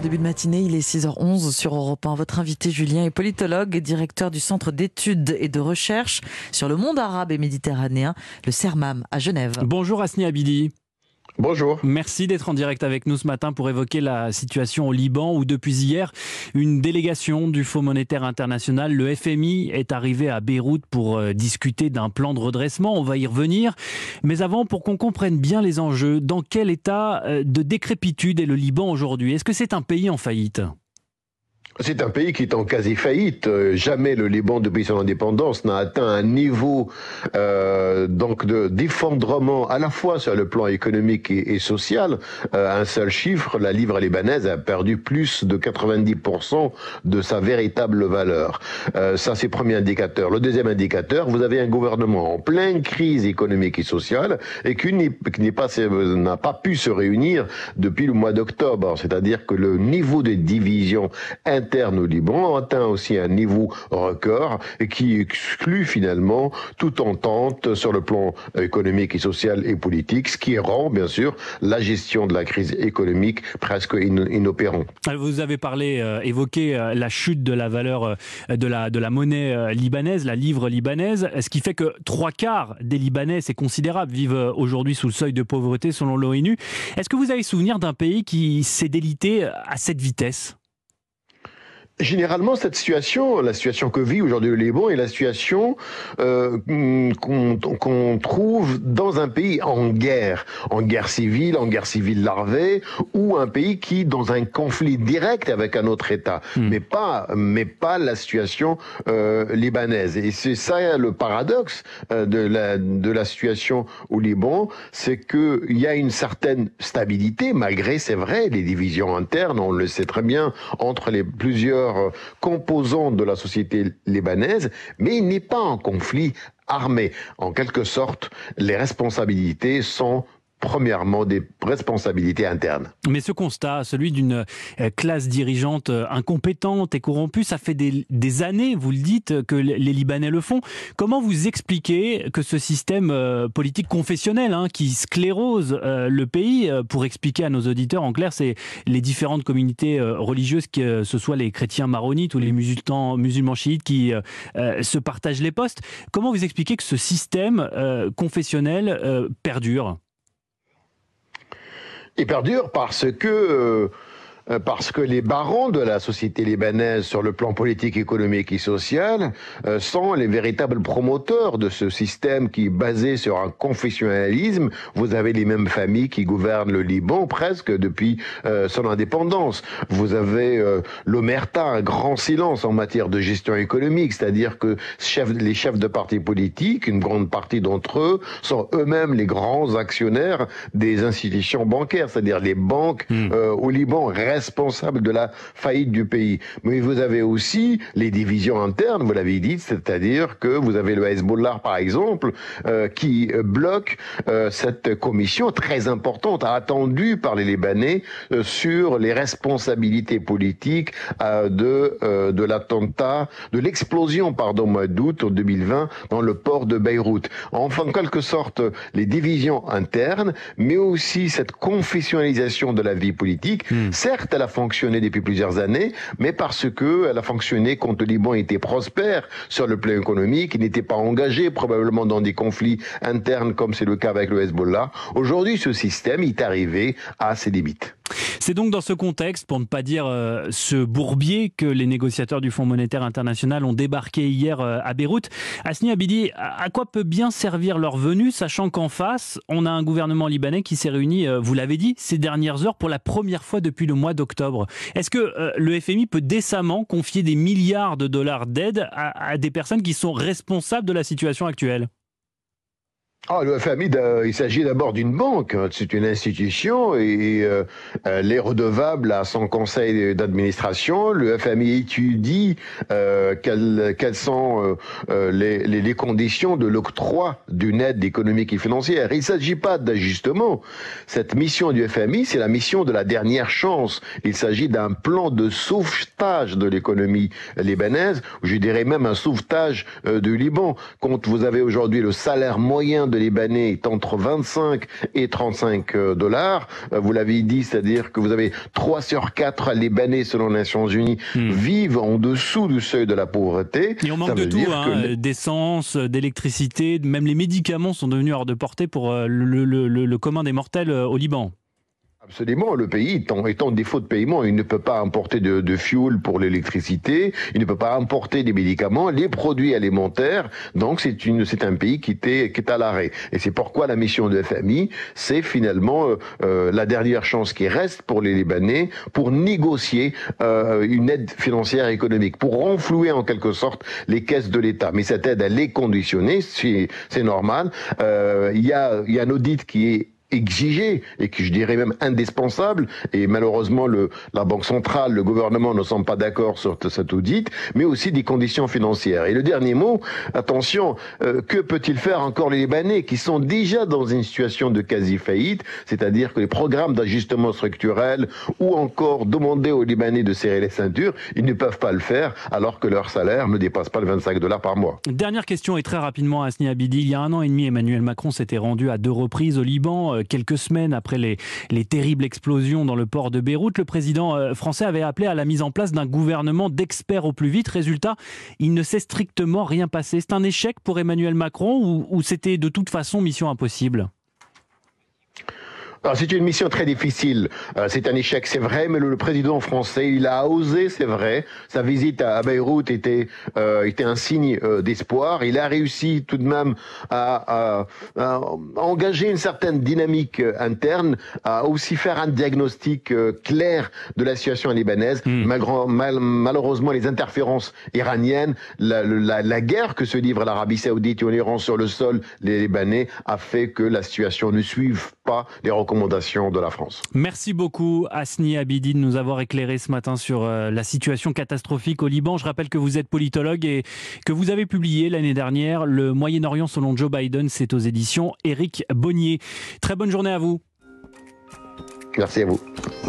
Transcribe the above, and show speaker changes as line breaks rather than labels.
bon début de matinée, il est 6h11 sur Europe 1. Votre invité Julien est politologue et directeur du Centre d'études et de recherche sur le monde arabe et méditerranéen, le CERMAM à Genève.
Bonjour Asni Abidi.
Bonjour.
Merci d'être en direct avec nous ce matin pour évoquer la situation au Liban où depuis hier, une délégation du Fonds monétaire international, le FMI, est arrivée à Beyrouth pour euh, discuter d'un plan de redressement. On va y revenir. Mais avant, pour qu'on comprenne bien les enjeux, dans quel état euh, de décrépitude est le Liban aujourd'hui? Est-ce que c'est un pays en faillite?
C'est un pays qui est en quasi-faillite. Euh, jamais le Liban, depuis son indépendance, n'a atteint un niveau euh, donc de d'effondrement à la fois sur le plan économique et, social. Euh, un seul chiffre, la livre libanaise a perdu plus de 90% de sa véritable valeur. Euh, ça, c'est le premier indicateur. Le deuxième indicateur, vous avez un gouvernement en pleine crise économique et sociale et qui n'est pas n'a pas pu se réunir depuis le mois d'octobre. C'est-à-dire que le niveau de division au Liban atteint aussi un niveau record qui exclut finalement toute entente sur le plan économique et social et politique, ce qui rend bien sûr la gestion de la crise économique presque inopérante.
Vous avez parlé, euh, évoqué euh, la chute de la valeur euh, de la, de la monnaie libanaise, la livre libanaise, ce qui fait que trois quarts des Libanais, c'est considérable, vivent aujourd'hui sous le seuil de pauvreté selon l'ONU. Est-ce que vous avez souvenir d'un pays qui s'est délité à cette vitesse?
Généralement, cette situation, la situation que vit aujourd'hui le Liban, est la situation euh, qu'on trouve dans un pays en guerre, en guerre civile, en guerre civile larvée, ou un pays qui dans un conflit direct avec un autre État, hmm. mais pas, mais pas la situation euh, libanaise. Et c'est ça le paradoxe euh, de la de la situation au Liban, c'est que il y a une certaine stabilité malgré, c'est vrai, les divisions internes, on le sait très bien, entre les plusieurs composante de la société libanaise, mais il n'est pas en conflit armé. En quelque sorte, les responsabilités sont premièrement des responsabilités internes.
Mais ce constat, celui d'une euh, classe dirigeante euh, incompétente et corrompue, ça fait des, années, vous le dites, que les Libanais le font. Comment vous expliquez que ce système euh, politique confessionnel hein, qui sclérose le pays, pour expliquer à nos auditeurs, en clair, c'est les différentes communautés religieuses, que ce soit les chrétiens maronites ou les musulmans, musulmans chiites qui se partagent les postes, comment vous expliquez que ce système confessionnel perdure?
Il perdure parce que euh, parce que les barons de la société libanaise sur le plan politique, économique et social euh, sont les véritables promoteurs de ce système qui est basé sur un confessionnalisme. Vous avez les mêmes familles qui gouvernent le Liban presque depuis euh, son indépendance. Vous avez l'omerta, un grand silence en matière de gestion économique, c'est-à-dire que les chefs de partis politiques, une grande partie d'entre eux, sont eux-mêmes les grands actionnaires des institutions bancaires, c'est-à-dire les banques hmm. au Liban restent responsable de la faillite du pays. Mais vous avez aussi les divisions internes, vous l'avez dit, c'est-à-dire que vous avez le Hezbollah, par exemple, euh, qui bloque euh, cette commission très importante, attendue par les Libanais, euh, sur les responsabilités politiques de, de l'attentat, de l'explosion, pardon, mois d'août 2020 dans le port de Beyrouth. Enfin, en quelque sorte, les divisions internes, mais aussi cette confessionnalisation de la vie politique, hmm. certes, elle a fonctionné depuis plusieurs années, mais parce que elle a fonctionné quand le Liban était prospère sur le plan économique, il n'était pas engagé probablement dans des conflits internes comme c'est le cas avec le Hezbollah. Aujourd'hui, ce système est arrivé à ses limites.
C'est donc dans ce contexte, pour ne pas dire euh, ce bourbier, que les négociateurs du Fonds monétaire international ont débarqué hier euh, à Beyrouth. Asni Abidi, à quoi peut bien servir leur venue, sachant qu'en face, on a un gouvernement libanais qui s'est réuni, euh, vous l'avez dit, ces dernières heures pour la première fois depuis le mois d'octobre. Est-ce que le FMI peut décemment confier des milliards de dollars d'aide à des personnes qui sont responsables de la situation actuelle?
Ah, le FMI, il s'agit d'abord d'une banque, c'est une institution et euh, elle est redevable à son conseil d'administration. Le FMI étudie euh, quelles, sont euh, les, les, conditions de l'octroi d'une aide économique et financière. Il ne s'agit pas d'ajustement. Cette mission du FMI, c'est la mission de la dernière chance. Il s'agit d'un plan de sauvetage de l'économie libanaise, je dirais même un sauvetage du Liban. Quand vous avez aujourd'hui le salaire moyen de Libanais est entre 25 et 35 euh, dollars. Euh, vous l'avez dit, c'est-à-dire que vous avez 3 sur 4 Libanais, selon les Nations Unies, hmm. vivent en dessous du seuil de la pauvreté.
Et on manque de tout, hein, d'essence, d'électricité, même les médicaments sont devenus hors de portée pour le, le commun des mortels au Liban.
Absolument, le pays étant, en défaut de paiement, il ne peut pas importer de, de fuel pour l'électricité, il ne peut pas importer des médicaments, les produits alimentaires. Donc c'est une, c'est un pays qui est, qui est à l'arrêt. Et c'est pourquoi la mission de FMI, c'est finalement euh, euh, la dernière chance qui reste pour les Libanais pour négocier euh, une aide financière et économique, pour renflouer en quelque sorte les caisses de l'État. Mais cette aide, elle est conditionnée, c'est, normal. Il y a, il y a un audit qui est exigé et que je dirais même indispensable. Et malheureusement, le, la Banque centrale, le gouvernement ne sont pas d'accord sur cet audit, mais aussi des conditions financières. Et le dernier mot, attention, euh, que peut-il faire encore les Libanais qui sont déjà dans une situation de quasi-faillite, c'est-à-dire que les programmes d'ajustement structurel ou encore demander aux Libanais de serrer les ceintures, ils ne peuvent pas le faire alors que leur salaire ne dépasse pas le 25 dollars par mois.
Dernière question et très rapidement, Asni Abidi. Il y a un an et demi, Emmanuel Macron s'était rendu à deux reprises au Liban euh, quelques semaines après les, les terribles explosions dans le port de Beyrouth, le président euh, français avait appelé à la mise en place d'un gouvernement d'experts au plus vite. Résultat, il ne s'est strictement rien passé. C'est un échec pour Emmanuel Macron ou c'était de toute façon mission impossible?
C'est une mission très difficile. Euh, c'est un échec, c'est vrai, mais le, président français, il a osé, c'est vrai. Sa visite à, Beyrouth était euh, était un signe euh, d'espoir. Il a réussi tout de même à, engager une certaine dynamique interne, à aussi faire un diagnostic clair de la situation libanaise. Hmm. malheureusement, les interférences iraniennes, la, la guerre que se livre l'Arabie Saoudite et l'Iran sur le sol, les Libanais, a fait que la situation ne suive pas les recommandations de la France.
Merci beaucoup Asni Abidi de nous avoir éclairé ce matin sur euh, la situation catastrophique au Liban. Je rappelle que vous êtes politologue et que vous avez publié l'année dernière Le Moyen-Orient selon Joe Biden, c'est aux éditions Éric Bonnier. Très bonne journée à vous.
Merci à vous.